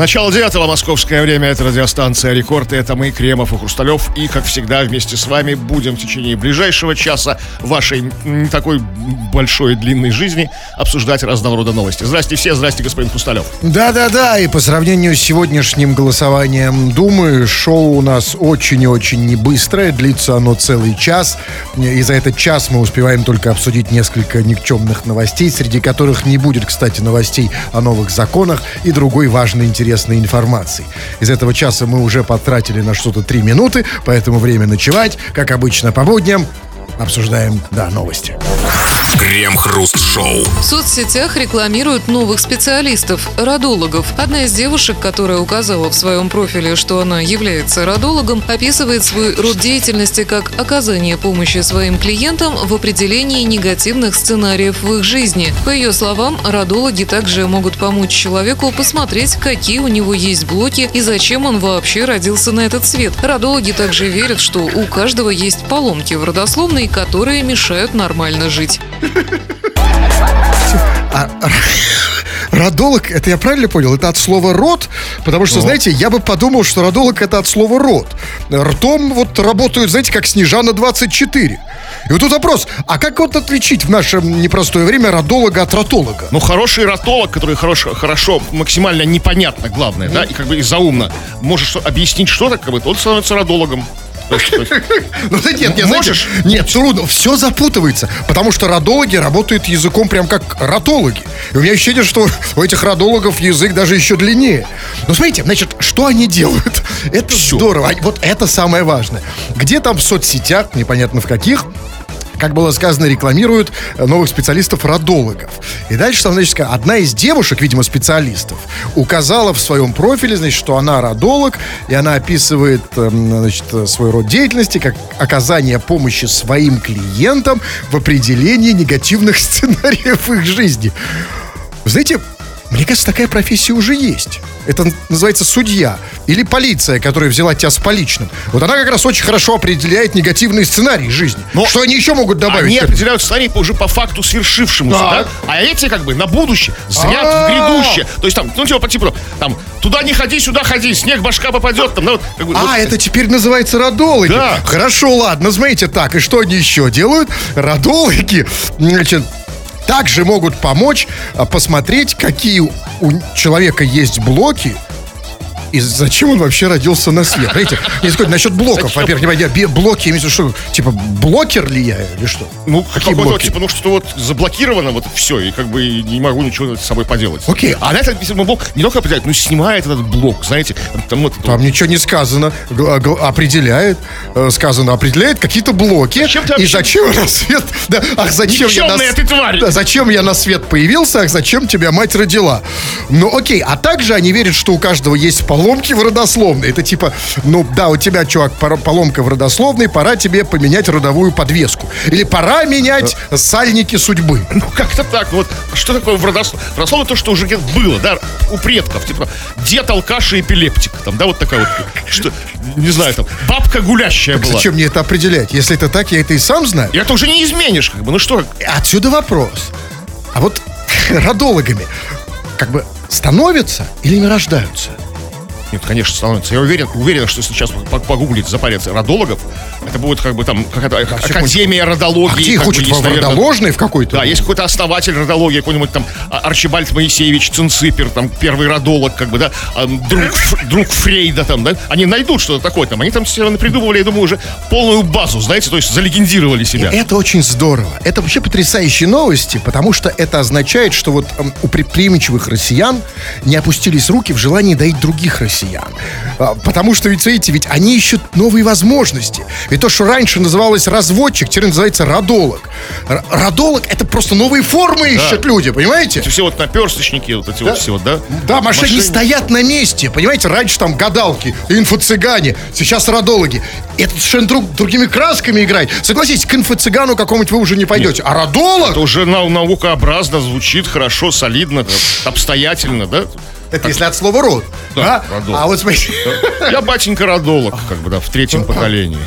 Начало девятого московское время, это радиостанция «Рекорд», это мы, Кремов и Хрусталев, и, как всегда, вместе с вами будем в течение ближайшего часа вашей не такой большой длинной жизни обсуждать разного рода новости. Здрасте все, здрасте, господин Хрусталев. Да-да-да, и по сравнению с сегодняшним голосованием Думы, шоу у нас очень и очень не быстрое, длится оно целый час, и за этот час мы успеваем только обсудить несколько никчемных новостей, среди которых не будет, кстати, новостей о новых законах и другой важной интересной информации. Из этого часа мы уже потратили на что-то три минуты, поэтому время ночевать, как обычно по будням, обсуждаем, да, новости. Крем-хруст-шоу. В соцсетях рекламируют новых специалистов – родологов. Одна из девушек, которая указала в своем профиле, что она является родологом, описывает свой род деятельности как оказание помощи своим клиентам в определении негативных сценариев в их жизни. По ее словам, родологи также могут помочь человеку посмотреть, какие у него есть блоки и зачем он вообще родился на этот свет. Родологи также верят, что у каждого есть поломки в родословной, которые мешают нормально жить. А, родолог, это я правильно понял? Это от слова рот? Потому что, знаете, я бы подумал, что родолог это от слова рот. Ртом вот работают, знаете, как Снежана 24. И вот тут вопрос, а как вот отличить в наше непростое время родолога от ротолога? Ну, хороший ротолог, который хорошо, хорошо максимально непонятно, главное, да, и как бы и заумно можешь что- объяснить что-то, как бы, он становится родологом. Ну да нет, нет, Можешь? нет, трудно, все запутывается, потому что родологи работают языком прям как ротологи. И у меня ощущение, что у этих родологов язык даже еще длиннее. Ну смотрите, значит, что они делают? Это здорово, А вот это самое важное. Где там в соцсетях, непонятно в каких, как было сказано, рекламируют новых специалистов-родологов. И дальше, там, значит, одна из девушек, видимо, специалистов, указала в своем профиле, значит, что она родолог, и она описывает, эм, значит, свой род деятельности как оказание помощи своим клиентам в определении негативных сценариев их жизни. Вы знаете, мне кажется, такая профессия уже есть. Это называется судья. Или полиция, которая взяла тебя с поличным. Вот она как раз очень хорошо определяет негативные сценарии жизни. Но что они еще могут добавить? Они определяют сценарий уже по факту свершившемуся, да? А эти как бы на будущее, А-а-а. в грядущее. То есть там, ну типа по типу, там, туда не ходи, сюда ходи, снег башка попадет, там, ну, как бы, А, вот- это теперь называется родологи. Да. Хорошо, ладно, смотрите так. И что они еще делают? Родологи, значит, также могут помочь а, посмотреть, какие у человека есть блоки, и зачем он вообще родился на свет? Знаете, есть какой-то насчет блоков. Во-первых, не бе- блоки, имеется в виду, что, типа, блокер ли я или что? ну, какие какой-то, блоки? типа, ну, что вот заблокировано, вот все, и как бы не могу ничего с собой поделать. Окей, А на этот действительно, блок не только определяет, но снимает этот блок, знаете, там вот, Там ничего не сказано. Г- Определяет, э, сказано, определяет какие-то блоки. Зачем ты и зачем я на свет... Да, ах, зачем я на... Ты тварь! Да, зачем я на свет появился, ах, зачем тебя мать родила? Ну, окей, а также они верят, что у каждого есть поломки в родословной. Это типа, ну, да, у тебя, чувак, поломка в родословной, пора тебе поменять родовую подвеску. Или пора менять сальники судьбы. Ну, как-то так. Вот что такое в родословно? В родословно то, что уже где-то было, да, у предков. Типа, дед алкаш и эпилептик. Там, да, вот такая вот, что, не знаю, там, бабка гулящая была. Зачем мне это определять? Если это так, я это и сам знаю. И это уже не изменишь, как бы, ну что, Отсюда вопрос. А вот родологами как бы становятся или не рождаются? Нет, конечно, становится. Я уверен, уверен, что сейчас по- погуглить, запарить родологов, это будет как бы там какая-то академия родологии. А где их учат? В наверное. родоложной в какой-то? Да, есть какой-то основатель родологии, какой-нибудь там а, Арчибальд Моисеевич Цинципер, там первый родолог, как бы, да, а, друг, друг Фрейда, там, да, они найдут что-то такое там, они там все придумывали, я думаю, уже полную базу, знаете, то есть залегендировали себя. Это очень здорово. Это вообще потрясающие новости, потому что это означает, что вот у предприимчивых россиян не опустились руки в желании доить других россиян. А, Потому что, ведь, видите, ведь они ищут новые возможности. Ведь то, что раньше называлось разводчик, теперь называется родолог. Р- родолог это просто новые формы ищут люди, понимаете? Эти все вот наперсточники, вот эти вот все вот, да? Да, машины не стоят на месте. Понимаете, раньше там гадалки, инфо-цыгане, сейчас родологи. Это совершенно друг- другими красками играть. Согласитесь, к инфо-цыгану какому-нибудь вы уже не пойдете. А родолог? Это уже нау- наукообразно звучит, хорошо, солидно, обстоятельно, да? Это если от слова род. Да, а? родолог. а вот смотрите, Я батенька родолог, как бы, да, в третьем поколении.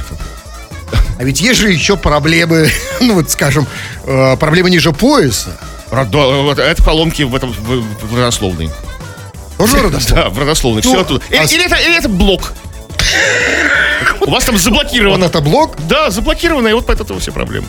а ведь есть же еще проблемы, ну вот скажем, э, проблемы ниже пояса. Родо- Это поломки в этом в, родословной. Тоже родословно? Да, в родословной. Ну, Все оттуда. Или, а или это, или это блок. У вас там Вот заблокировано. это блок. Да, заблокировано, и вот поэтому все проблемы.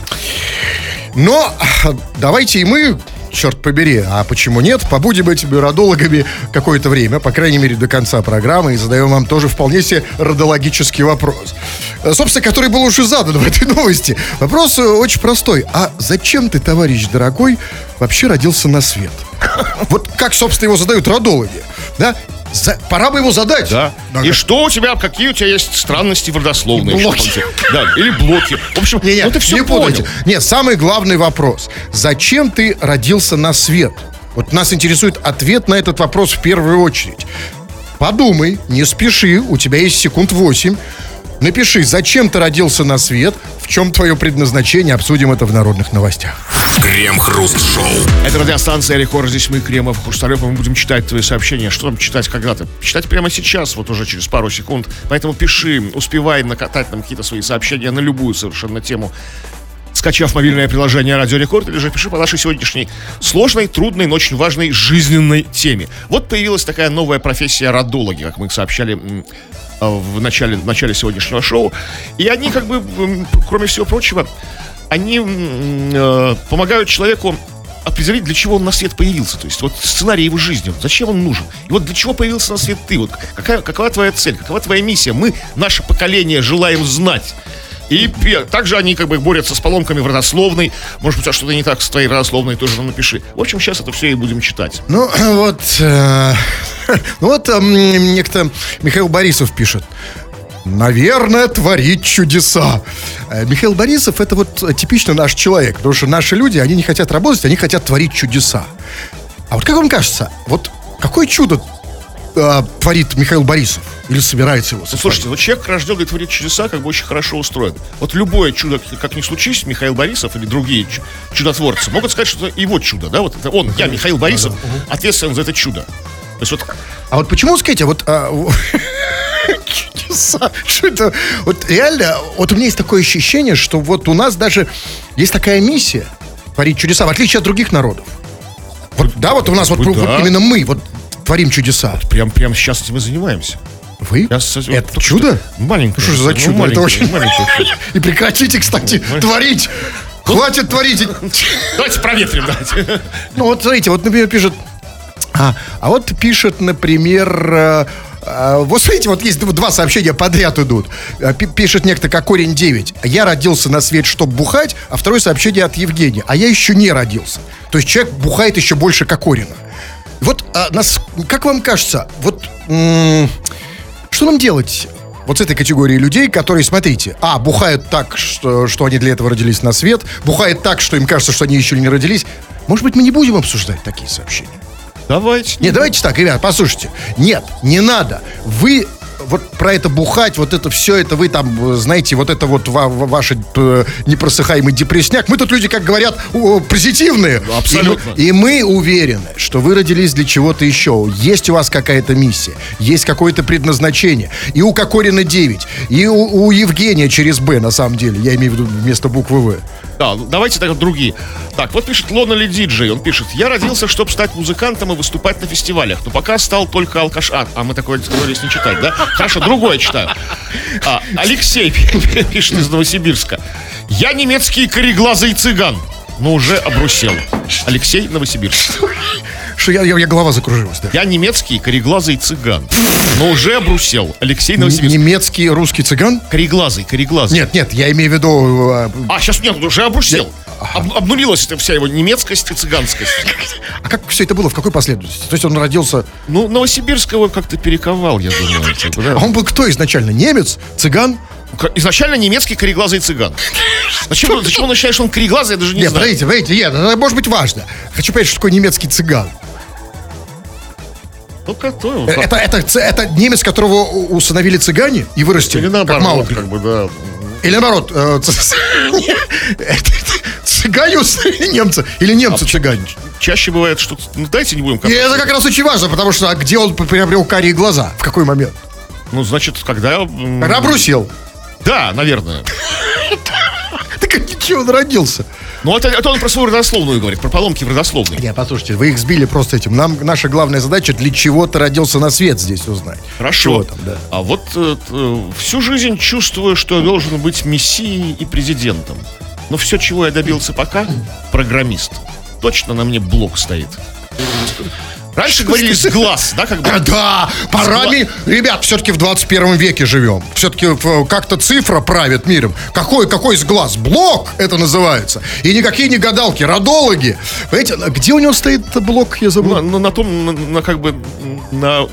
Но а, давайте и мы, черт побери, а почему нет, побудем этими родологами какое-то время, по крайней мере, до конца программы, и задаем вам тоже вполне себе родологический вопрос. Э, Собственно, который был уже задан в этой новости. Вопрос э, очень простой. А зачем ты, товарищ дорогой, вообще родился на свет? Вот как, собственно, его задают родологи. Да? За- Пора бы его задать. Да. Ага. И что у тебя, какие у тебя есть странности в родословной? Блоки. Да, или блоки. В общем, Не, не, ну ты все не понял. путайте. Нет, самый главный вопрос. Зачем ты родился на свет? Вот нас интересует ответ на этот вопрос в первую очередь. Подумай, не спеши, у тебя есть секунд 8. Напиши, зачем ты родился на свет, в чем твое предназначение, обсудим это в народных новостях. Крем-хруст-шоу. Это радиостанция Рекорд. Здесь мы, Кремов, Хрусталев, и мы будем читать твои сообщения. Что там читать когда-то? Читать прямо сейчас, вот уже через пару секунд. Поэтому пиши, успевай накатать нам какие-то свои сообщения на любую совершенно тему. Скачав мобильное приложение Радио Рекорд, или же пиши по нашей сегодняшней сложной, трудной, но очень важной жизненной теме. Вот появилась такая новая профессия родологи, как мы сообщали в начале, в начале сегодняшнего шоу. И они как бы, кроме всего прочего, они э, помогают человеку определить, для чего он на свет появился. То есть вот сценарий его жизни, вот зачем он нужен. И вот для чего появился на свет ты, вот какая, какова твоя цель, какова твоя миссия. Мы, наше поколение, желаем знать. И также они как бы борются с поломками в родословной. Может быть, а что-то не так с твоей родословной, тоже напиши. В общем, сейчас это все и будем читать. Ну, вот... э, ну, вот некто Михаил Борисов пишет. Наверное, творит чудеса. Э, Михаил Борисов это вот типично наш человек, потому что наши люди, они не хотят работать, они хотят творить чудеса. А вот как вам кажется, вот какое чудо э, творит Михаил Борисов? Или собирается его Ну, сотворить? слушайте, вот человек, рожденный творит чудеса, как бы очень хорошо устроен. Вот любое чудо, как ни случись, Михаил Борисов или другие чу- чудотворцы могут сказать, что это его чудо, да? Вот это он, я, Михаил Борисов, ответственен за это чудо. Есть вот А вот почему, скажите, вот... а, Чудеса. Что это? Вот реально, вот у меня есть такое ощущение, что вот у нас даже есть такая миссия творить чудеса, в отличие от других народов. Вот, да, вот у нас вот, вот именно мы вот творим чудеса. прям, прям сейчас этим и занимаемся. Вы? Я вот Это только чудо? Маленькое. Ну что же за Ну, чудо? Это маленькое, очень... маленькое. И прекратите, кстати, творить. Хватит творить. Давайте проветрим, давайте. Ну вот смотрите, вот, например, пишет... А, а вот пишет, например... э, э, вот смотрите, вот есть два сообщения подряд идут. Э, пи- Пишет некто как корень 9. Я родился на свет, чтобы бухать, а второе сообщение от Евгения. А я еще не родился. То есть человек бухает еще больше Кокорина. Вот а, нас, как вам кажется, вот что нам делать? Вот с этой категорией людей, которые, смотрите, а, бухают так, что, что они для этого родились на свет, бухают так, что им кажется, что они еще не родились. Может быть, мы не будем обсуждать такие сообщения? Давайте. Нет, давайте так, ребят, послушайте. Нет, не надо. Вы вот про это бухать, вот это все, это вы там, э, знаете, вот это вот ва- ва- ваш э, непросыхаемый депресняк. Мы тут люди, как говорят, позитивные. Абсолютно. И мы, и мы уверены, что вы родились для чего-то еще. Есть у вас какая-то миссия, есть какое-то предназначение. И у Кокорина 9, и у, у Евгения через Б, на самом деле. Я имею в виду вместо буквы В. Да, ну, давайте вот другие. Так, вот пишет Лонали Диджей. Он пишет, я родился, чтобы стать музыкантом и выступать на фестивалях. Но пока стал только алкаш... А, а мы такое договорились не читать, да? Хорошо, другое читаю. А, Алексей пишет из Новосибирска. Я немецкий кореглазый цыган, но уже обрусел. Алексей Новосибирск. Что я, я, я голова закружилась, да. Я немецкий кореглазый цыган, но уже обрусел. Алексей Новосибирск. Немецкий русский цыган? Кореглазый, кореглазый. Нет, нет, я имею в виду... э, А, сейчас нет, уже обрусел. Об- обнулилась эта вся его немецкость и цыганскость. А как все это было? В какой последовательности? То есть он родился... Ну, Новосибирск его как-то перековал, я думаю. типа, да. А он был кто изначально? Немец? Цыган? Изначально немецкий кореглазый цыган. Зачем, зачем он ощущает, что он кореглазый, я даже не Нет, знаю. подождите, подождите, нет, это может быть важно. Хочу понять, что такое немецкий цыган. Ну? Э, Это, это, ц- это немец, которого усыновили цыгане и вырастили, Или как наоборот, Маугли. как бы, да. Или наоборот, э, ц- не, это- это цыгане усыновили немца. Или немцы цыгане. Чаще бывает, что... Ну, дайте не будем... И это как раз очень важно, потому что а где он приобрел карие глаза? В какой момент? Ну, значит, когда... Когда обрусел. Да, наверное. Так а ничего, он родился. Ну, это, это он про свою родословную говорит, про поломки в родословной. Не, послушайте, вы их сбили просто этим. Нам наша главная задача, для чего ты родился на свет здесь узнать. Хорошо. Чего там, да. А вот э, э, всю жизнь чувствую, что я должен быть мессией и президентом. Но все, чего я добился пока, программист. Точно на мне блок стоит. Раньше говорили с глаз, да, как бы? А, Да, пора ми- Ребят, все-таки в 21 веке живем. Все-таки как-то цифра правит миром. Какой, какой из глаз? Блок это называется. И никакие не гадалки, родологи. Понимаете, где у него стоит блок, я забыл? На, на- на том, на, на как бы, на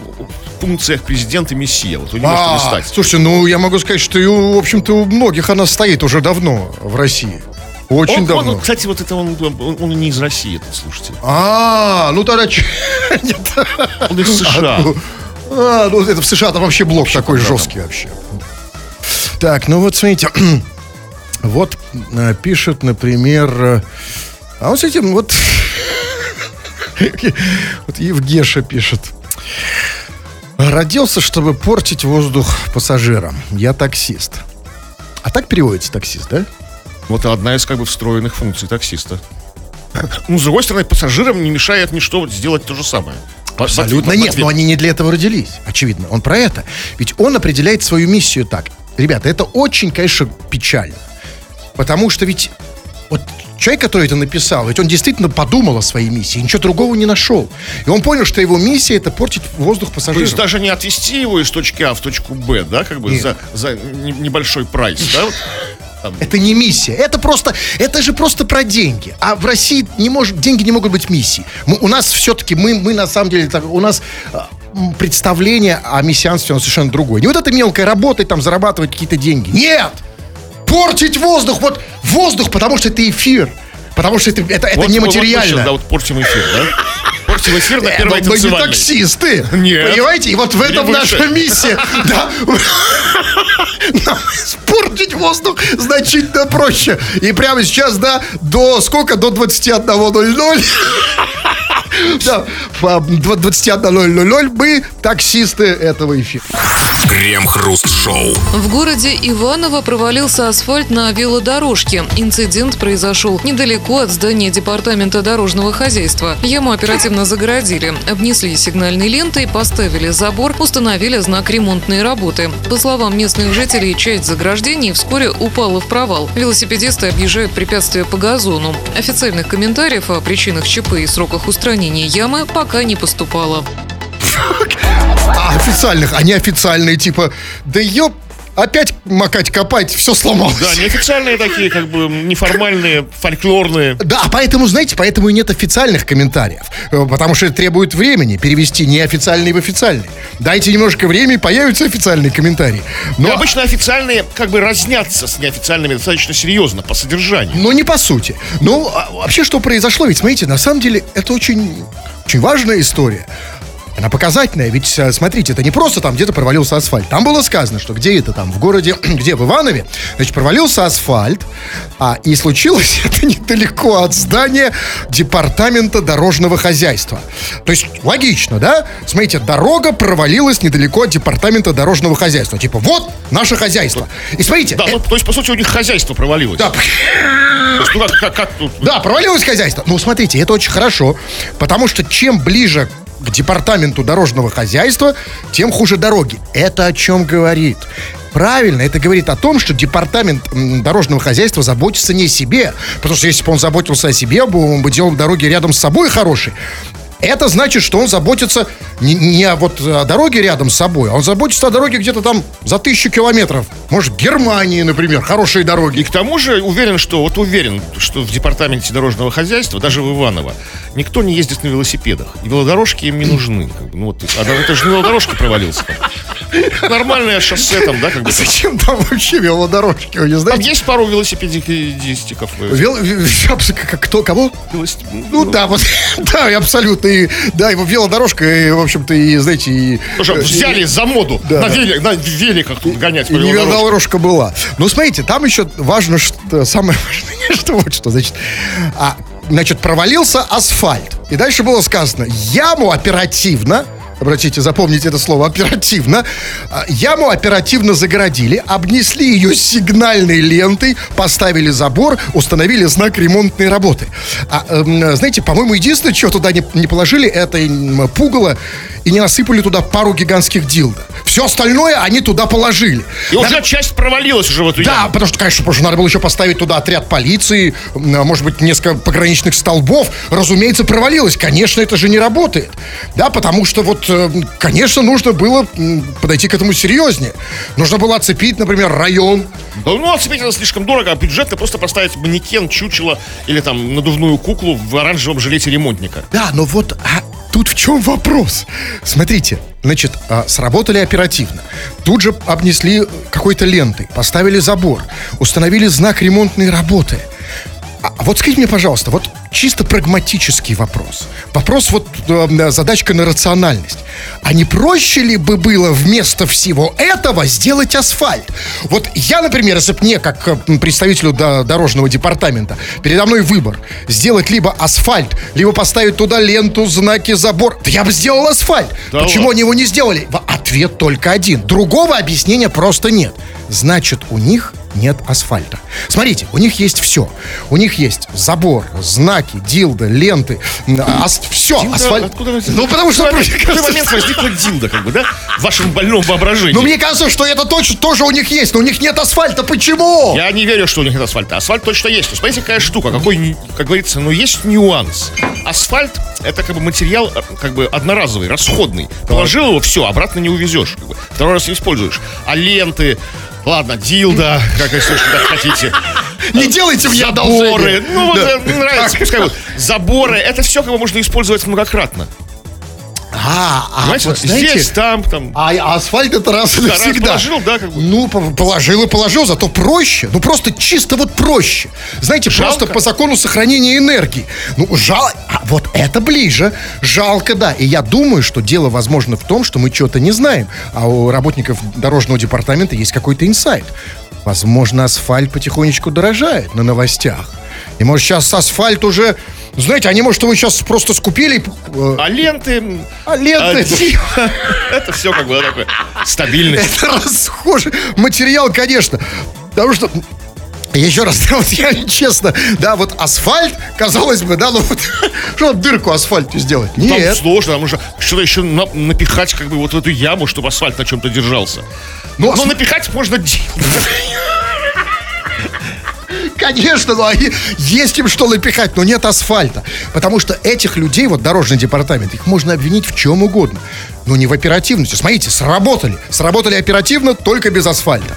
функциях президента мессия. Вот вы не можете А, листать. слушайте, ну я могу сказать, что у, в общем-то у многих она стоит уже давно в России. Очень Он- давно. он, кстати, вот это он, он, он не из России, этот слушатель. А, ну тогда Нет. Он из США. А, ну это в США там вообще блок такой куда там? жесткий вообще. Так, ну вот смотрите. Вот э, пишет, например... э, А вот с этим вот... Вот Евгеша пишет. Родился, чтобы портить воздух пассажирам. Я таксист. А так переводится таксист, да? Вот одна из как бы встроенных функций таксиста. Ну, с другой стороны, пассажирам не мешает ничто вот сделать то же самое. Абсолютно нет, но они не для этого родились, очевидно. Он про это. Ведь он определяет свою миссию так. Ребята, это очень, конечно, печально. Потому что ведь вот человек, который это написал, ведь он действительно подумал о своей миссии, ничего другого не нашел. И он понял, что его миссия это портить воздух То пассажирам. есть даже не отвезти его из точки А в точку Б, да, как бы Нет. за, за не- небольшой прайс, да? Вот? Там, Это не миссия. Это просто, это же просто про деньги. А в России не может, деньги не могут быть миссией. Мы- у нас все-таки, мы, мы на самом деле, так, у нас а, представление о мессианстве, оно совершенно другое. Не вот это мелкое работать, там, зарабатывать какие-то деньги. Нет! Портить воздух, вот воздух, потому что это эфир. Потому что это, это, это вот- вот- вот мы нематериально. щас, да, вот портим эфир, да? Портим эфир на Э, первой мы не таксисты. Нет. Понимаете? И вот в этом наша миссия. Да. Нам Испортить воздух значительно проще. И прямо сейчас, да, до сколько? До 21.00. Да, по 21.00 мы таксисты этого эфира. Крем-хруст-шоу. В городе Иваново провалился асфальт на велодорожке. Инцидент произошел недалеко от здания Департамента дорожного хозяйства. Яму оперативно загородили, обнесли сигнальной лентой, поставили забор, установили знак ремонтной работы. По словам местных жителей, часть заграждений вскоре упала в провал. Велосипедисты объезжают препятствия по газону. Официальных комментариев о причинах ЧП и сроках устранения ямы пока не поступало. А официальных, а неофициальные, типа, да ёп, опять макать, копать, все сломалось. Да, неофициальные такие, как бы неформальные, фольклорные. Да, поэтому, знаете, поэтому и нет официальных комментариев. Э, Потому что это требует времени перевести неофициальный в официальный. Дайте немножко времени, появятся официальные комментарии. Но, Но обычно официальные как бы разнятся с неофициальными достаточно серьезно по содержанию. но не по сути. Ну, а вообще, что произошло? Ведь, смотрите, на самом деле, это очень, очень важная история. Она показательная, ведь, э, смотрите, это не просто там где-то провалился асфальт. Там было сказано, что где это там, в городе, где, в Иванове, значит, провалился асфальт, а, и случилось это недалеко от здания Департамента дорожного хозяйства. То есть, логично, да? Смотрите, дорога провалилась недалеко от Департамента дорожного хозяйства. Типа, вот наше хозяйство. И смотрите, Да, э, ну, то есть, по сути, у них хозяйство провалилось. да, есть, ну, как, как, как да, провалилось хозяйство. Ну, смотрите, это очень хорошо, потому что чем ближе к департаменту дорожного хозяйства, тем хуже дороги. Это о чем говорит? Правильно, это говорит о том, что департамент дорожного хозяйства заботится не о себе. Потому что если бы он заботился о себе, он бы делал дороги рядом с собой хорошие. Это значит, что он заботится не, не о, вот, о дороге рядом с собой, а он заботится о дороге где-то там за тысячу километров. Может, в Германии, например, хорошие дороги. И к тому же уверен, что вот уверен, что в департаменте дорожного хозяйства, даже в Иваново, никто не ездит на велосипедах. И велодорожки им не нужны. Ну, вот, а это же велодорожка провалился. там. Нормальное шоссе там, да, как бы. там. Зачем там вообще велодорожки? Вы не Там знаете? есть пару велосипедистиков. э, Вел- кто, кого? велосип- Ну да, вот, да, абсолютно, и, да, его велодорожка, и, в общем-то, и, знаете, и... Тоже э, взяли за моду Да, на, да. велик, на великах тут гонять по И велодорожке. велодорожка была. Ну, смотрите, там еще важно, что самое важное, что вот что, значит, а, значит, провалился асфальт. И дальше было сказано, яму оперативно обратите, запомните это слово, оперативно, а, яму оперативно загородили, обнесли ее сигнальной лентой, поставили забор, установили знак ремонтной работы. А, эм, знаете, по-моему, единственное, что туда не, не положили, это пугало и не насыпали туда пару гигантских дилда. Все остальное они туда положили. И Надо- уже часть провалилась уже в эту да, потому что, конечно, позже надо было еще поставить туда отряд полиции, а, может быть, несколько пограничных столбов. Разумеется, провалилось. Конечно, это же не работает. Да, потому что вот, э, конечно, нужно было подойти к этому серьезнее. Нужно было оцепить, например, район. Да, ну, оцепить это слишком дорого, а бюджетно просто поставить манекен, чучело или там надувную куклу в оранжевом жилете ремонтника. Да, но вот а тут в чем вопрос? Смотрите, значит, а, сработали оперативно. Тут же обнесли какой-то лентой, поставили забор, установили знак ремонтной работы. А вот скажите мне, пожалуйста, вот чисто прагматический вопрос. Вопрос вот э, задачка на рациональность. А не проще ли бы было вместо всего этого сделать асфальт? Вот я, например, если бы мне, как э, представителю до- дорожного департамента, передо мной выбор сделать либо асфальт, либо поставить туда ленту, знаки, забор, да я бы сделал асфальт. Да Почему ладно? они его не сделали? Ответ только один. Другого объяснения просто нет. Значит, у них нет асфальта. Смотрите, у них есть все. У них есть забор, знаки, дилды, ленты, все, Дилда асфальт. откуда вы- Ну, потому что... В какой момент возникла дилда, как бы, да? В вашем больном воображении. Ну, мне кажется, что это точно тоже у них есть, но у них нет асфальта. Почему? Я не верю, что у них нет асфальта. Асфальт точно есть. Но смотрите, какая штука, какой, как говорится, ну есть нюанс. Асфальт это как бы материал э, как бы одноразовый, расходный. Положил его, все, обратно не увезешь. как бы. Второй раз не используешь. А ленты, ладно, дилда, как если так хотите. Не делайте мне Заборы, ну вот Да. нравится, пускай вот. Заборы, это все как бы можно использовать многократно. А, а Понимаете, вот знаете... здесь, там, там. А, а асфальт это раз и навсегда. положил, да, как бы. Ну, по- положил и положил, зато проще. Ну, просто чисто вот проще. Знаете, Жалко. просто по закону сохранения энергии. Ну, жал... А вот это ближе. Жалко, да. И я думаю, что дело, возможно, в том, что мы чего-то не знаем. А у работников дорожного департамента есть какой-то инсайт. Возможно, асфальт потихонечку дорожает на новостях. И, может, сейчас асфальт уже... Знаете, они, может, его сейчас просто скупили. э, А ленты... А ленты... а, Это все как бы такое стабильность. Это расхожий материал, конечно. Потому что еще раз, да, вот я честно, да, вот асфальт, казалось бы, да, ну вот, что дырку асфальту сделать? Там Нет. сложно, там нужно что-то еще на- напихать как бы вот в эту яму, чтобы асфальт на чем-то держался. Ну, Но ас- напихать можно... Конечно, ну, они, есть им что напихать, но нет асфальта. Потому что этих людей, вот дорожный департамент, их можно обвинить в чем угодно. Но не в оперативности. Смотрите, сработали. Сработали оперативно, только без асфальта.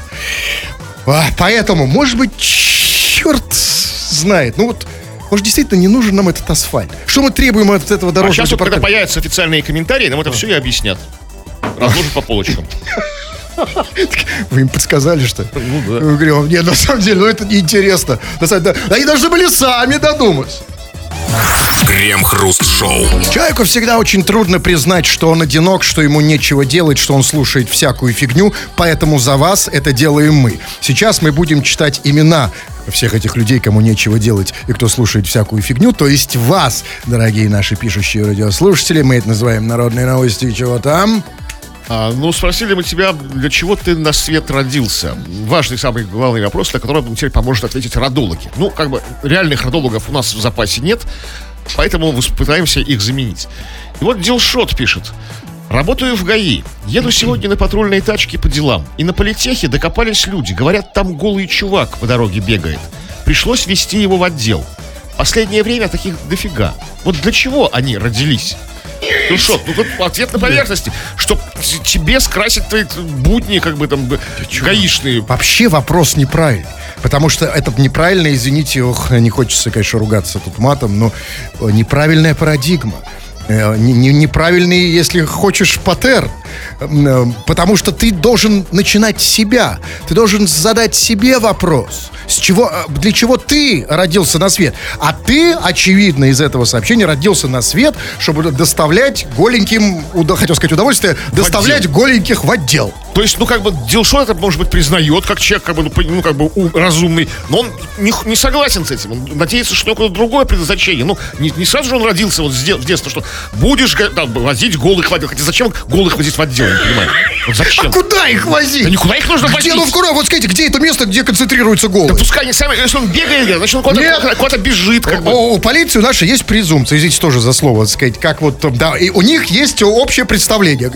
А, поэтому, может быть, черт знает. Ну вот, может, действительно не нужен нам этот асфальт. Что мы требуем от этого А дорожного сейчас вот, когда появятся официальные комментарии, нам это все и объяснят. Разложат по полочкам. Вы им подсказали, что? Ну да. Говорю, нет, на самом деле, ну это неинтересно. На самом деле, Они должны были сами додумать. Крем-хруст-шоу. Человеку всегда очень трудно признать, что он одинок, что ему нечего делать, что он слушает всякую фигню, поэтому за вас это делаем мы. Сейчас мы будем читать имена всех этих людей, кому нечего делать и кто слушает всякую фигню, то есть вас, дорогие наши пишущие радиослушатели. Мы это называем народные новости, чего там. А, ну, спросили мы тебя, для чего ты на свет родился. Важный, самый главный вопрос, на который нам теперь поможет ответить родологи. Ну, как бы, реальных родологов у нас в запасе нет, поэтому мы пытаемся их заменить. И вот Дилшот пишет. Работаю в ГАИ. Еду сегодня на патрульной тачке по делам. И на политехе докопались люди. Говорят, там голый чувак по дороге бегает. Пришлось вести его в отдел. Последнее время таких дофига. Вот для чего они родились? Ну что, ну тут ответ на поверхности, чтоб т- тебе скрасить твои будни, как бы там, гаишные. Вообще вопрос неправильный. Потому что это неправильно, извините, ох, не хочется, конечно, ругаться тут матом, но э, неправильная парадигма. Э, не- не- Неправильный, если хочешь, паттерн. Э, потому что ты должен начинать с себя. Ты должен задать себе вопрос, с чего, э, для чего ты родился на свет. А ты, очевидно, из этого сообщения родился на свет, чтобы доставлять голеньким, хотел сказать удовольствие, доставлять голеньких в отдел. То есть, ну, как бы, Дилшон это, может быть, признает, как человек, как бы, ну, ну, как бы, ум- разумный, но он не, не согласен с этим. Он надеется, что у него другое предназначение. Ну, не, не сразу же он родился вот с де- в детстве, что будешь там, возить голых в отдел. Хотя зачем голых возить в отдел, не понимаю. Вот зачем? А куда их возить? Да никуда их нужно Где, возить. ну, куда? Вот скажите, где это место, где концентрируются голы? Да пускай они сами, если он бегает, значит, он куда-то, куда- куда-то бежит, как бы. У, у полиции у нашей есть презумпция, извините тоже за слово, так сказать, как вот, да, и у них есть общее представление.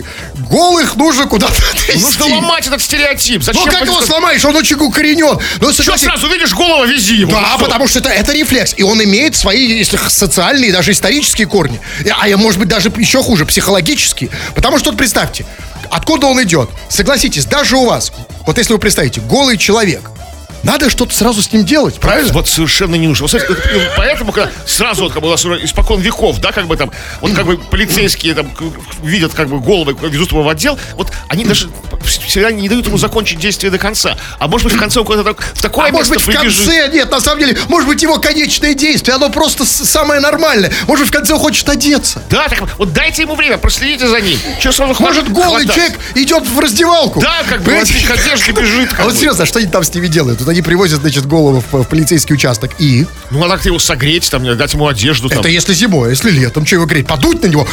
Голых нужно куда-то отвезти. Нужно ломать этот стереотип. Зачем? Ну как его сломаешь? Он очень укоренен. Ну, Что сразу видишь, голова вези его. Да, Ну потому что это, это рефлекс. И он имеет свои если социальные, даже исторические корни. А я, может быть, даже еще хуже, психологические. Потому что, вот представьте, откуда он идет. Согласитесь, даже у вас, вот если вы представите, голый человек, надо что-то сразу с ним делать, правильно? Вот совершенно не нужно. Вот, поэтому, когда сразу, вот, как бы, у нас уже испокон веков, да, как бы там, вот как бы полицейские там к- видят, как бы, головы, везут его в отдел, вот они даже всегда не дают ему закончить действие до конца. А может быть, в конце он куда-то так, в такое А может место быть, в конце, нет, на самом деле, может быть, его конечное действие, оно просто самое нормальное. Может быть, в конце он хочет одеться. Да, так вот дайте ему время, проследите за ним. Че сразу Может, голый хватать? человек идет в раздевалку. Да, как бы, Понимаете? в этих одежде бежит. А вот серьезно, а что они там с ними делают? Вот они привозят, значит, голову в, в полицейский участок. И? Ну, надо как-то его согреть, там, дать ему одежду. Там. Это если зимой, а если летом. Что его греть? Подуть на него?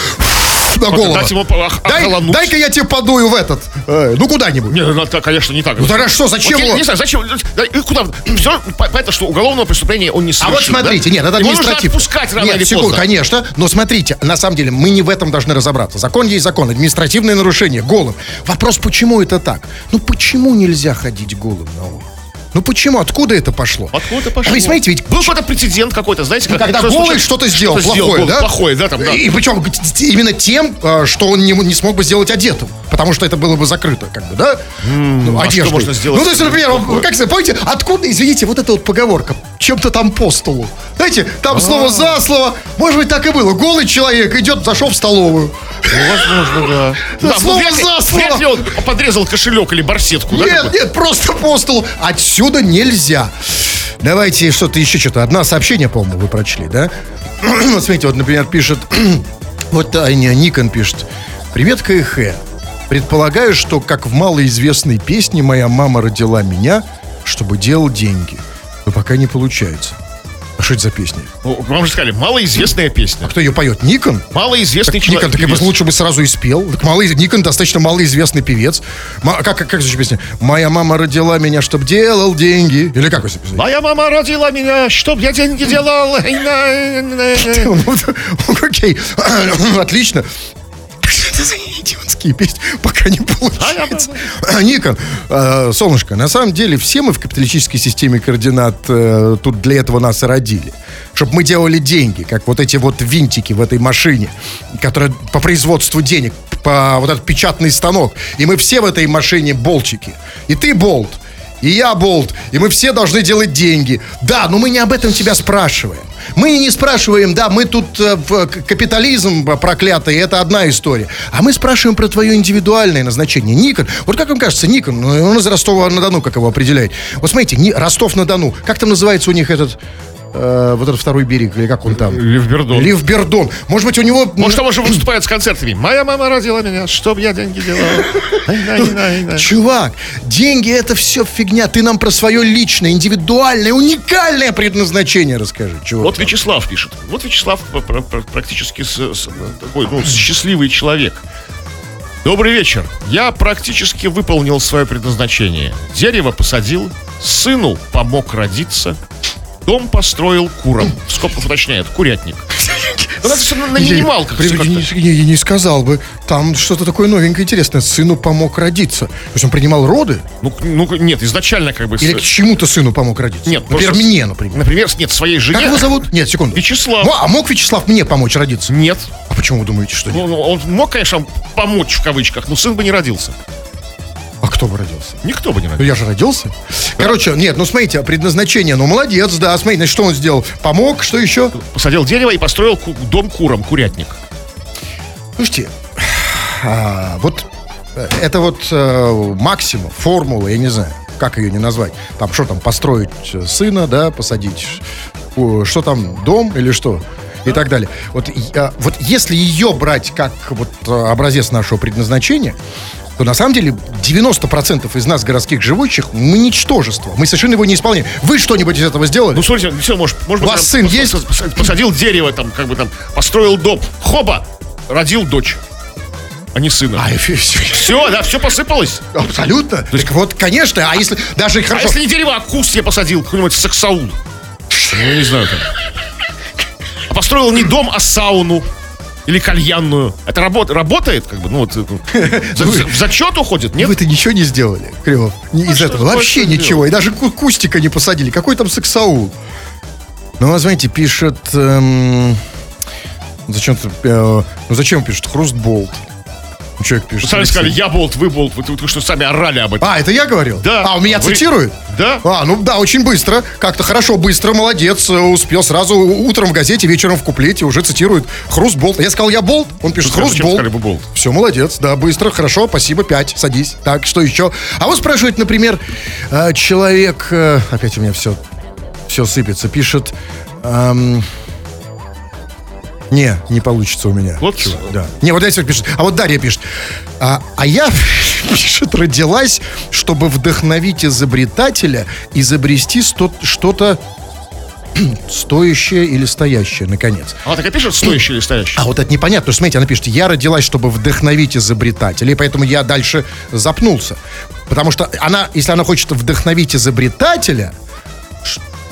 На голову. Дать ему ох- Дай, дай-ка я тебе подую в этот. э, ну, куда-нибудь. Не, ну, это, конечно, не так. Ну, тогда что, зачем Вот я Не знаю, зачем? Да, и Куда? Все, понятно, что уголовного преступления он не А совершил. вот смотрите, да? нет, это Его нужно административно. отпускать рано нет, или секунду, поздно. конечно. Но смотрите, на самом деле, мы не в этом должны разобраться. Закон есть закон. Административное нарушение, голым. Вопрос, почему это так? Ну, почему нельзя ходить голым на улицу? Ну, почему? Откуда это пошло? Откуда это пошло? Вы смотрите, ведь Был какой-то прецедент какой-то, знаете, как- когда что голый что-то сделал что-то плохое, голый, да? Плохое, да, там, да. И причем именно тем, э, что он не, не смог бы сделать одетым. Потому что это было бы закрыто, как бы, да? Ну, а что можно сделать Ну, то есть, например, вот, как помните, откуда, извините, вот эта вот поговорка, чем-то там по столу. Знаете, там слово за слово. Может быть, так и было. Голый человек идет, зашел в столовую. Ну, возможно, да. Да, Да, слово вряд ли- за слово. Вряд ли он подрезал кошелек или барсетку, да? Нет, бы? нет, просто по столу. Отсюда нельзя. Давайте что-то еще что-то. Одно сообщение, по-моему, вы прочли, да? Вот смотрите, вот, например, пишет... Вот а, не, Никон пишет. Привет, КХ. Предполагаю, что, как в малоизвестной песне «Моя мама родила меня, чтобы делал деньги». Но пока не получается. А что это за песня? Ну, Вам же сказали, малоизвестная песня. Кто ее поет? Никон? Малоизвестный Никон, человек. так я бы певец. лучше бы сразу и спел. Так малый, Никон достаточно малоизвестный певец. Ма- как, как, как звучит песня? Моя мама родила меня, чтоб делал деньги. Или как вы себе песня? Моя мама родила меня, чтоб я деньги делал. Окей, отлично. Идиотские песни? Пока не получается. Никон, э, солнышко, на самом деле все мы в капиталистической системе координат э, тут для этого нас и родили. Чтобы мы делали деньги, как вот эти вот винтики в этой машине, которая по производству денег, по вот этот печатный станок. И мы все в этой машине болтики. И ты болт, и я болт, и мы все должны делать деньги. Да, но мы не об этом тебя спрашиваем. Мы не спрашиваем, да, мы тут э, капитализм проклятый, это одна история. А мы спрашиваем про твое индивидуальное назначение. Никон, вот как вам кажется, Никон, ну, он из Ростова-на-Дону, как его определяет. Вот смотрите, Ростов-на-Дону, как там называется у них этот, э, вот этот второй берег, или как он там? Ливбердон. Ливбердон. Может быть, у него... Может, там уже выступают с концертами. Моя мама родила меня, чтоб я деньги делал. Чувак, деньги это все фигня. Ты нам про свое личное, индивидуальное, уникальное предназначение расскажи. Чувак. Вот Вячеслав пишет. Вот Вячеслав пр- пр- пр- практически такой, ну, счастливый человек. Добрый вечер. Я практически выполнил свое предназначение. Дерево посадил, сыну помог родиться, дом построил куром. В скобках уточняет, курятник. Ну, это все на минималках. При- всё как-то. не, сказал бы. Там что-то такое новенькое интересное. Сыну помог родиться. То есть он принимал роды? Ну, ну, нет, изначально как бы... Или к чему-то сыну помог родиться? Нет, Например, просто мне, например. Например, нет, своей жене... Как его зовут? Нет, секунду. Вячеслав. Ну, а мог Вячеслав мне помочь родиться? Нет. А почему вы думаете, что нет? Ну, ну, он мог, конечно, помочь в кавычках, но сын бы не родился. А кто бы родился? Никто бы не Ну родился. я же родился. Короче, нет, ну смотрите, предназначение, ну молодец, да, смотрите, значит, что он сделал? Помог, что еще? Посадил дерево и построил ку- дом куром, курятник. Слушайте, а, вот э, это вот э, максима, формула, я не знаю, как ее не назвать. Там что там, построить э, сына, да, посадить, что там, дом или что? И так далее. Вот, э, вот если ее брать как вот э, образец нашего предназначения, то на самом деле 90% из нас, городских живущих, мы ничтожество. Мы совершенно его не исполняем. Вы что-нибудь из этого сделали? Ну, смотрите, все, может, может У вас быть, сын есть? пос- пос- Посадил дерево, там, как бы там, построил дом. Хоба! Родил дочь, а не сына. А, фи- Все, да, все посыпалось. Абсолютно. То есть, вот, конечно, а если даже А хорошо. если не дерево, а куст я посадил, какой-нибудь саксаул. Ну, я не знаю там. А построил не дом, а сауну. Или кальянную. Это работа, работает, как бы, ну вот. э, за- В зачет уходит, нет? Вы-то ничего не сделали, Кривов, не из этого. Вообще ничего. И даже ку- кустика не посадили. Какой там сексаул? Ну, а знаете, пишет... эм, зачем-то... э, ну, зачем пишет? Хрустболт. Ну, человек пишет. Сами сказали, я болт, вы болт. Вы только что сами орали об этом. А, это я говорил? Да. А, у меня Вы- цитируют? Да. А, ну да, очень быстро. Как-то хорошо, быстро, молодец. э, Успел сразу утром в газете, вечером в куплете уже цитируют Хрустболт. Я сказал, я болт. Он пишет Ну, Хрустболт. сказали бы болт? Все, молодец, да, быстро, хорошо, спасибо, пять, садись. Так, что еще? А вот спрашивает, например, э, человек, э, опять у меня все, все сыпется, пишет, эм, не, не получится у меня. Вот чего. Да. Не, вот вот пишет. А вот Дарья пишет. А, а я, пишет, родилась, чтобы вдохновить изобретателя изобрести что-то стоящее или стоящее, наконец. Она так и пишет, стоящий или стоящий. А вот это непонятно. Что, смотрите, она пишет, я родилась, чтобы вдохновить изобретателей, поэтому я дальше запнулся. Потому что она, если она хочет вдохновить изобретателя,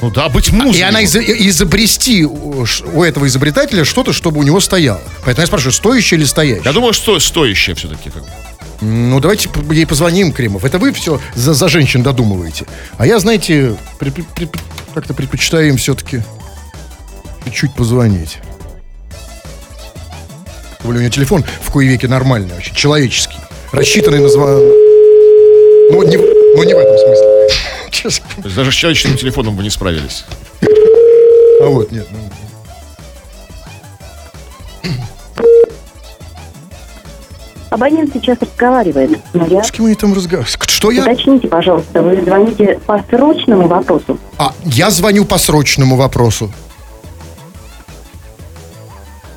Ну да, быть музыкой. и она из- изобрести у этого изобретателя что-то, чтобы у него стояло. Поэтому я спрашиваю, стоящее или стоящее? Я думаю, что стоящее все-таки. Как бы. Ну, давайте ей позвоним, Кремов. Это вы все за, за женщин додумываете. А я, знаете, при- при- при- как-то предпочитаю им все-таки чуть-чуть позвонить. У меня телефон в кое веке нормальный, очень человеческий. Рассчитанный на звон... Ну, не, ну, не в этом смысле. Есть даже с человеческим телефоном вы не справились. А вот, нет. ну. Абонент сейчас разговаривает, но я... С кем они там разговаривают? Что я? Уточните, пожалуйста, вы звоните по срочному вопросу. А, я звоню по срочному вопросу.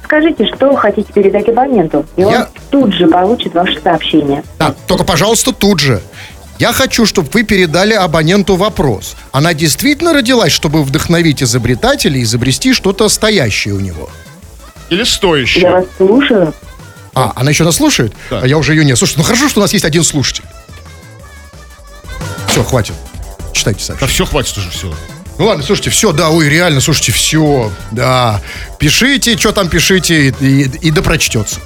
Скажите, что вы хотите передать абоненту, и он Я- тут же получит ваше сообщение. Да, только, пожалуйста, тут же. Я хочу, чтобы вы передали абоненту вопрос. Она действительно родилась, чтобы вдохновить изобретателя и изобрести что-то стоящее у него? Или стоящее. Я вас слушаю. А, она еще нас слушает? Да. А я уже ее не. Слушай, ну хорошо, что у нас есть один слушатель. Все, хватит. Читайте Да сообщение. все, хватит уже все. Ну ладно, слушайте, все, да, ой, реально, слушайте, все, да. Пишите, что там пишите, и, и, и да прочтется.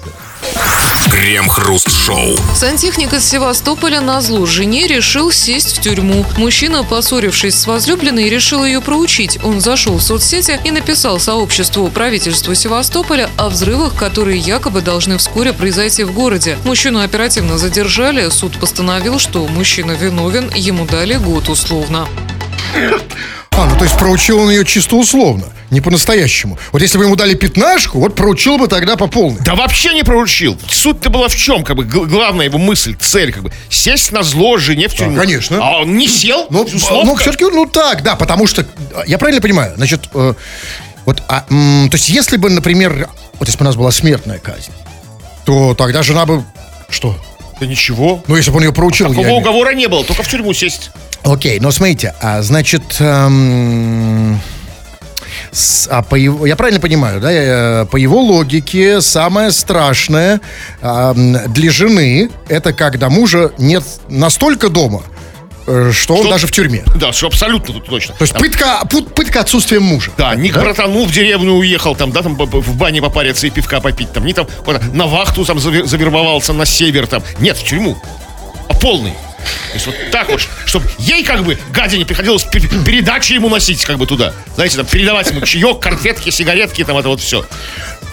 Крем-хруст-шоу. Сантехник из Севастополя на зло жене решил сесть в тюрьму. Мужчина, поссорившись с возлюбленной, решил ее проучить. Он зашел в соцсети и написал сообществу правительства Севастополя о взрывах, которые якобы должны вскоре произойти в городе. Мужчину оперативно задержали. Суд постановил, что мужчина виновен, ему дали год условно. А, ну то есть проучил он ее чисто условно, не по-настоящему. Вот если бы ему дали пятнашку, вот проучил бы тогда по полной. Да вообще не проучил. Суть-то была в чем, как бы, главная его мысль, цель, как бы, сесть на зло жене в тюрьму. конечно. А он не сел, Ну, ну все-таки, ну так, да, потому что, э, я правильно понимаю, значит, э, вот, а, м, то есть если бы, например, вот если бы у нас была смертная казнь, то тогда жена бы, что? Да ничего. Ну, если бы он ее проучил. я Такого имею- уговора не было, только в тюрьму сесть. Окей, но смотрите, а, значит, эм, с- а по его, я правильно понимаю, да, э, по его логике самое страшное ам, для жены это когда мужа нет настолько дома, э, что он Что- даже в тюрьме. Да, что абсолютно тут точно. То есть Там, пытка, пытка отсутствием мужа. Да, не к братану в деревню уехал, там, да, там в бане попариться и пивка попить, там, не там на вахту там завер- завербовался на север, там. Нет, в тюрьму. А полный. То есть вот так вот, чтобы ей как бы, гадине, приходилось пе- передачи ему носить как бы туда. Знаете, там, передавать ему чаек, конфетки, сигаретки, там, это вот все.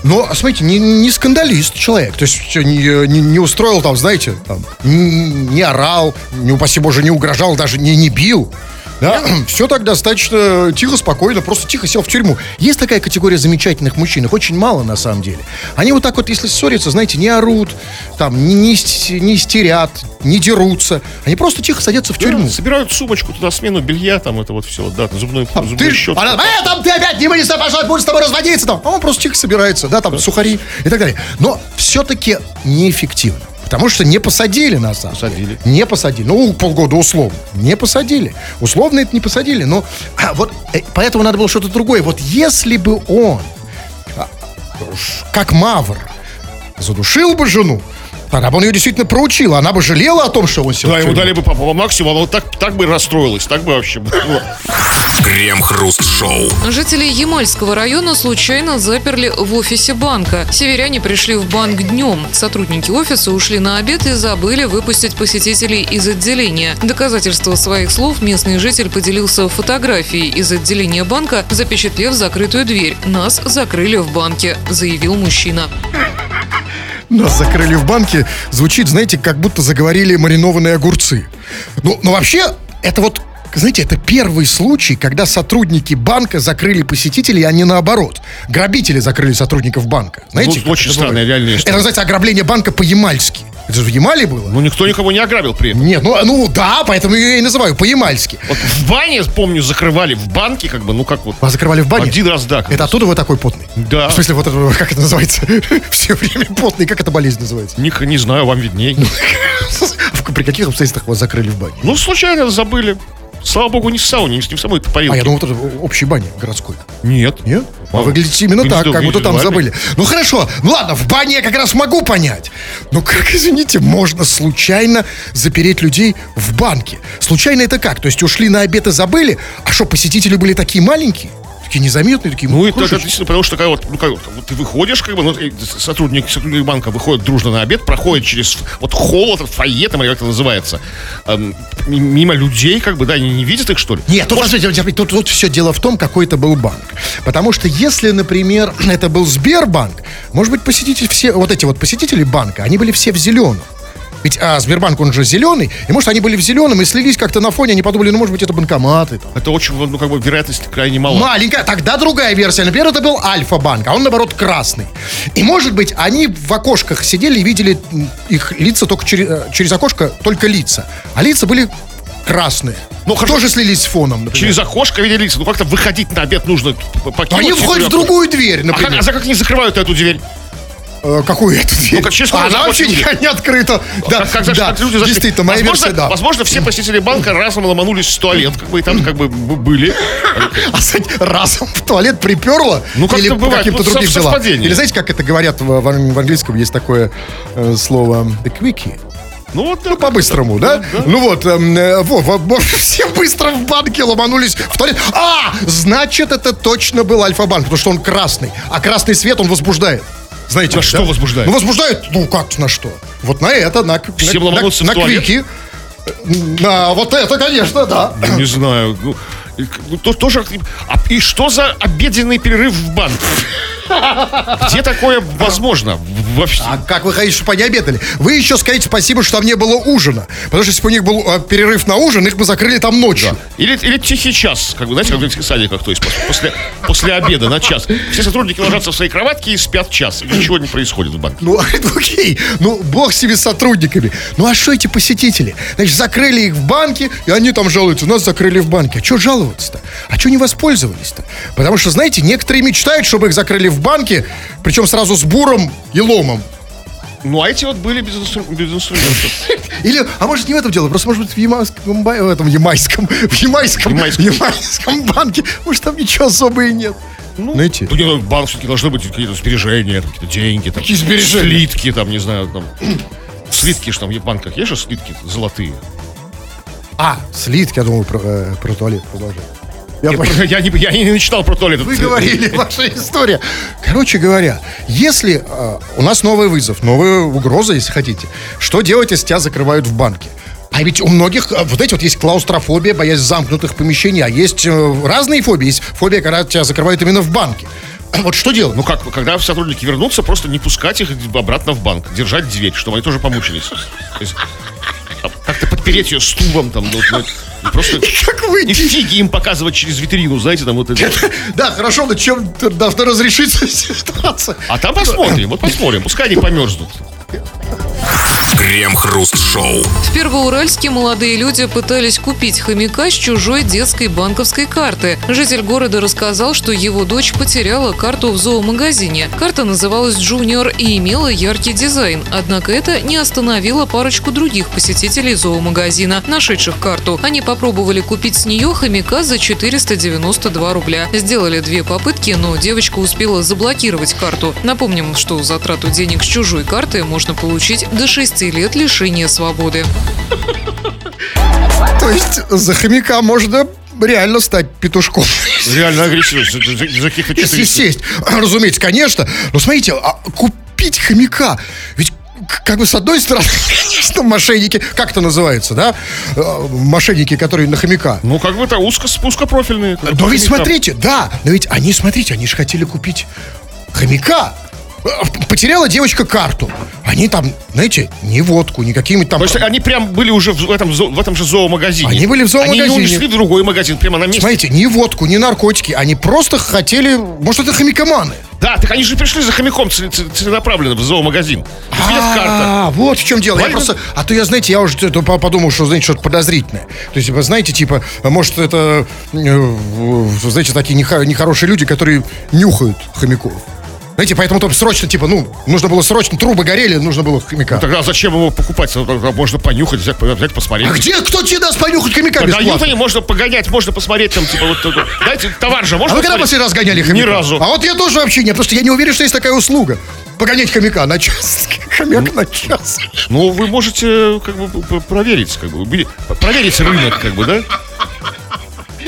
Но, а смотрите, не, не скандалист человек. То есть всё, не, не, не устроил там, знаете, там, не, не орал, не упаси боже, не угрожал, даже не, не бил. Да, все так достаточно тихо, спокойно, просто тихо сел в тюрьму. Есть такая категория замечательных мужчин, их очень мало на самом деле. Они вот так вот, если ссорятся, знаете, не орут, там, не, не, не истерят, не дерутся. Они просто тихо садятся в тюрьму. Да, собирают сумочку, туда смену белья, там это вот все, да, зубной, зубной Ты, щетку. она, э, там ты опять не вынесла, пошла, будешь с тобой разводиться там. А он просто тихо собирается, да, там сухари и так далее. Но все-таки неэффективно. Потому что не посадили нас. Посадили. Не посадили. Ну, полгода условно. Не посадили. Условно это не посадили. Но а, вот э, поэтому надо было что-то другое. Вот если бы он, а, как Мавр, задушил бы жену, тогда бы он ее действительно проучил. Она бы жалела о том, что он сел Да, ему дали бы по максимуму, она вот так, так бы расстроилась, так бы вообще было. Крем-хруст-шоу. Жители Ямальского района случайно заперли в офисе банка. Северяне пришли в банк днем. Сотрудники офиса ушли на обед и забыли выпустить посетителей из отделения. Доказательство своих слов местный житель поделился фотографией из отделения банка, запечатлев закрытую дверь. Нас закрыли в банке, заявил мужчина. Нас закрыли в банке. Звучит, знаете, как будто заговорили маринованные огурцы. Ну, ну вообще, это вот, знаете, это первый случай, когда сотрудники банка закрыли посетителей, а не наоборот. Грабители закрыли сотрудников банка. Знаете? Ну, очень это странная реальная Это история. называется ограбление банка по-ямальски. Это же в Ямале было? Ну, никто никого не ограбил при этом. Нет, ну, ну да, поэтому я и называю по-ямальски. Вот в бане, помню, закрывали, в банке, как бы, ну как вот. Вас закрывали в бане? Один раз, да. Это оттуда вы такой потный? Да. В смысле, вот это, как это называется? Все время потный. Как эта болезнь называется? Не, не знаю, вам видней. При каких обстоятельствах вас закрыли в бане? Ну, случайно забыли. Слава богу, не в сауне, не в самой А парилке. я думал, это общей бане городской. Нет. Нет? А А, выглядите именно так, как будто там забыли. Ну хорошо, ну ладно, в бане я как раз могу понять. Но как, извините, можно случайно запереть людей в банке? Случайно это как? То есть ушли на обед и забыли? А что, посетители были такие маленькие? Такие незаметные, такие Ну, это, действительно, потому что когда вот, ну, как, вот, ты выходишь, как бы, ну, сотрудник, сотрудник банка выходит дружно на обед, проходит через вот холл, этот фойе, там, или как это называется, эм, мимо людей, как бы, да, не, не видят их, что ли? Нет, тут, подождите, подождите, тут, тут все дело в том, какой это был банк. Потому что если, например, это был Сбербанк, может быть, посетители все, вот эти вот посетители банка, они были все в зеленом. Ведь а, Сбербанк, он же зеленый, и может они были в зеленом и слились как-то на фоне, они подумали, ну может быть это банкоматы. Там. Это очень, ну, как бы, вероятность крайне мала. Маленькая, тогда другая версия. Например, это был Альфа-банк, а он, наоборот, красный. И, может быть, они в окошках сидели и видели их лица только через, э, через окошко, только лица. А лица были красные. Ну, хорошо. Тоже слились с фоном, например. Через окошко видели лица. Ну, как-то выходить на обед нужно. п- покинуть Они входят в другую дверь, А, как, например. а за как они закрывают эту дверь? Э, какую эту дверь? Ну, как через А, она вообще не, не открыта. Да, как, как, да, как люди зашли? действительно, моя возможно, версия, да. Возможно, все посетители банка разом ломанулись в туалет, как бы, и там как бы были. А кстати, разом в туалет приперло? Ну, как-то Или по бывает, каким-то ну, другим делам? Или знаете, как это говорят в, в в английском? Есть такое э, слово the quickie. Ну, вот Ну, по-быстрому, да? Ну вот, эм, э, во, во, все быстро в банке ломанулись в туалет. А, значит, это точно был Альфа-банк, потому что он красный. А красный свет, он возбуждает. Знаете, На да? что возбуждает? Ну, возбуждает, ну, как на что? Вот на это, на, Всем на, на, туалет? квики. На вот это, конечно, да. Ну, Не знаю. И ну, то- тоже, а, и что за обеденный перерыв в банке? Где такое возможно? Вообще. А как вы хотите, чтобы они обедали? Вы еще скажите спасибо, что там не было ужина. Потому что если бы у них был э, перерыв на ужин, их бы закрыли там ночью. Или, или тихий час, как бы, знаете, как в детских садиках, то есть пос- после, после обеда на час. Все сотрудники ложатся в свои кроватки и спят час. И ничего не происходит в банке. Ну, окей. Ну, бог себе с сотрудниками. Ну, а что эти посетители? Значит, закрыли их в банке, и они там жалуются. Нас закрыли в банке. А что жаловаться-то? А что не воспользовались-то? Потому что, знаете, некоторые мечтают, чтобы их закрыли в банке, причем сразу с буром и ломом. Ну, а эти вот были без, инстру- без инструментов. Или, а может не в этом дело, просто может быть в ямайском, в этом ямайском, в ямайском, Ямайском. ямайском банке, может там ничего особо и нет. Ну, Знаете? Ну, банк все-таки должны быть какие-то сбережения, какие-то деньги, там, Какие сбережения? слитки, там, не знаю, там. Слитки же там в банках есть же слитки золотые. А, слитки, я думал, про, э, про туалет продолжать. Я Я, не, я не читал про туалет. Вы говорили, ваша история. Короче говоря, если э, у нас новый вызов, новая угроза, если хотите, что делать, если тебя закрывают в банке? А ведь у многих, э, вот эти вот есть клаустрофобия, боязнь замкнутых помещений, а есть э, разные фобии. Есть фобия, когда тебя закрывают именно в банке. Вот что делать? Ну как, когда сотрудники вернутся, просто не пускать их обратно в банк, держать дверь, чтобы они тоже помучились. То есть, а, как-то подпереть ее стулом там. ну, И Просто Как и выйти? фиги им показывать через витрину, знаете, там вот это. Да, хорошо, но чем должна разрешиться ситуация? А там посмотрим, вот посмотрим, пускай они померзнут. Крем-хруст-шоу. В Первоуральске молодые люди пытались купить хомяка с чужой детской банковской карты. Житель города рассказал, что его дочь потеряла карту в зоомагазине. Карта называлась «Junior» и имела яркий дизайн. Однако это не остановило парочку других посетителей зоомагазина, нашедших карту. Они попробовали купить с нее хомяка за 492 рубля. Сделали две попытки, но девочка успела заблокировать карту. Напомним, что за трату денег с чужой карты можно получить до 6 лет лишения свободы. То есть за хомяка можно реально стать петушком. Реально агрессивно. Если 400. сесть. Разумеется, конечно. Но смотрите, а купить хомяка, ведь как бы с одной стороны, конечно, мошенники, как это называется, да? Э, Мошенники, которые на хомяка. Ну, как бы это узко, узкопрофильные. Но ведь смотрите, да, но ведь они, смотрите, они же хотели купить хомяка. Потеряла девочка карту. Они там, знаете, не водку, не какие-нибудь там... То есть они прям были уже в этом, в этом же зоомагазине. Они были в зоомагазине. Они не унесли в другой магазин, прямо на месте. Смотрите, не водку, не наркотики. Они просто хотели... Может, это хомякоманы. Да, так они же пришли за хомяком цел- цел- целенаправленно в зоомагазин. А, вот в чем дело. Я просто, а то я, знаете, я уже подумал, что, знаете, что-то подозрительное. То есть, типа, знаете, типа, может, это, э, знаете, такие нехорошие люди, которые нюхают хомяков. Знаете, поэтому там срочно, типа, ну, нужно было срочно, трубы горели, нужно было хомяка. Тогда зачем его покупать? Тогда Можно понюхать, взять, взять посмотреть. А где, кто тебе даст понюхать хомяка Продают бесплатно? можно погонять, можно посмотреть там, типа, вот, это. дайте товар же, А можно вы когда последний раз гоняли хомяка? Ни разу. А вот я тоже вообще нет, потому что я не уверен, что есть такая услуга. Погонять хомяка на час. Хомяк на час. Ну, вы можете, как бы, проверить, как бы, проверить рынок, как бы, да?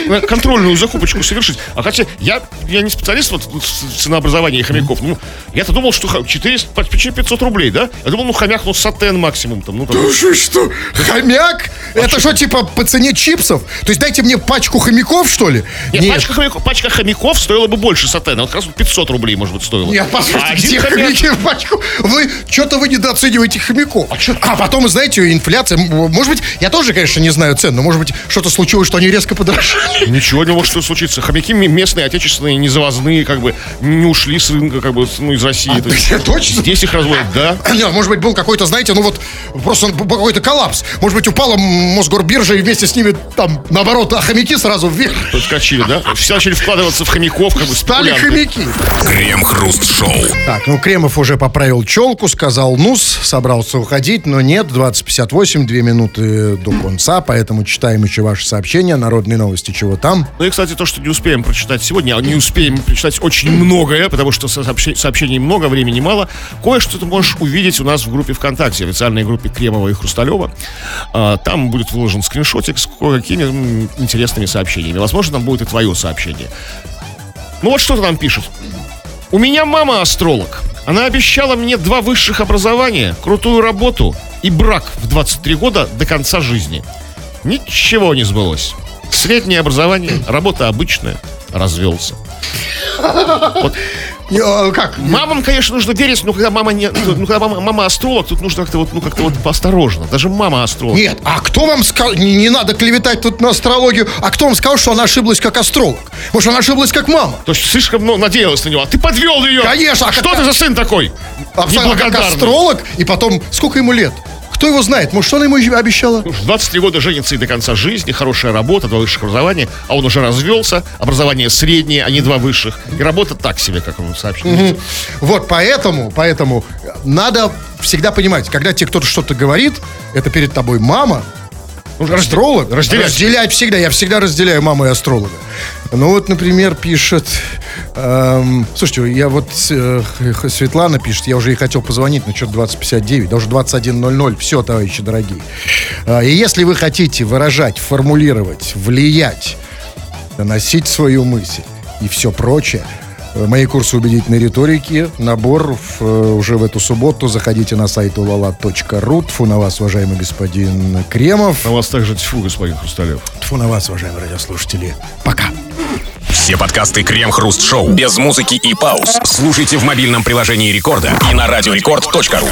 Ну, Контрольную закупочку совершить. А хотя я, я не специалист вот в ценообразовании хомяков. Ну, я-то думал, что х- 400, почти 500 рублей, да? Я думал, ну, хомяк, ну, сатен максимум там. Ну, там. Ну что, что? Хомяк? Это что, типа, по цене чипсов? То есть дайте мне пачку хомяков, что ли? Нет, Пачка, хомяков, пачка хомяков стоила бы больше сатена. Вот как раз 500 рублей, может быть, стоило. Нет, послушайте, А где хомяк- хомяки в пачку? Вы, что-то вы недооцениваете хомяков. А, потом, знаете, инфляция. Может быть, я тоже, конечно, не знаю цен, но, может быть, что-то случилось, что они резко подорожали. Ничего не может случиться. Хомяки местные, отечественные, не завозные, как бы не ушли с рынка, как бы, ну, из России. То есть Точно? Здесь их разводят, да. Нет, может быть, был какой-то, знаете, ну вот просто какой-то коллапс. Может быть, упала Мосгорбиржа и вместе с ними там, наоборот, а хомяки сразу вверх. Подскочили, да? Все начали вкладываться в хомяков, как бы Стали хомяки. Крем-хруст-шоу. Так, ну Кремов уже поправил челку, сказал нус, собрался уходить, но нет, 20.58, две минуты до конца, поэтому читаем еще ваши сообщения, народные новости, чего там. Ну и, кстати, то, что не успеем прочитать сегодня, а не успеем прочитать очень многое, потому что сообщений, много, времени мало, кое-что ты можешь увидеть у нас в группе ВКонтакте, официальной группе Кремова и Хрусталева. А, Там будет выложен скриншотик с кое-какими м, интересными сообщениями. Возможно, там будет и твое сообщение. Ну вот что ты нам пишет. У меня мама астролог. Она обещала мне два высших образования, крутую работу и брак в 23 года до конца жизни. Ничего не сбылось. Среднее образование, работа обычная, развелся. Не, а, как? Мамам, конечно, нужно верить, но когда мама не, ну, когда мама, мама астролог, тут нужно как-то вот, ну, как-то вот поосторожно. Даже мама астролог. Нет, а кто вам сказал, не, не надо клеветать тут на астрологию, а кто вам сказал, что она ошиблась как астролог? Может, она ошиблась как мама? То есть слишком ну, надеялась на него, а ты подвел ее. Конечно, а Что как- ты за сын такой? Абсолютно как астролог, и потом, сколько ему лет? Кто его знает? Может, что она ему обещала? В 23 года женится и до конца жизни, хорошая работа, два высших образования, а он уже развелся, образование среднее, а не два высших. И работа так себе, как он сообщил. Вот поэтому, поэтому надо всегда понимать, когда тебе кто-то что-то говорит, это перед тобой мама, астролог, разделять. разделять всегда, я всегда разделяю маму и астролога. Ну вот, например, пишет, эм, слушайте, я вот, э, Светлана пишет, я уже ей хотел позвонить, но что-то 2059, даже 2100, все, товарищи дорогие. А, И если вы хотите выражать, формулировать, влиять, доносить свою мысль и все прочее. Мои курсы убедительной риторики, набор в, э, уже в эту субботу. Заходите на сайт ulala.ru. Тфу на вас, уважаемый господин Кремов. А у вас также тьфу, господин Хрусталев. Тфу на вас, уважаемые радиослушатели. Пока. Все подкасты Крем-хруст-шоу без музыки и пауз слушайте в мобильном приложении Рекорда и на радиорекорд.ру.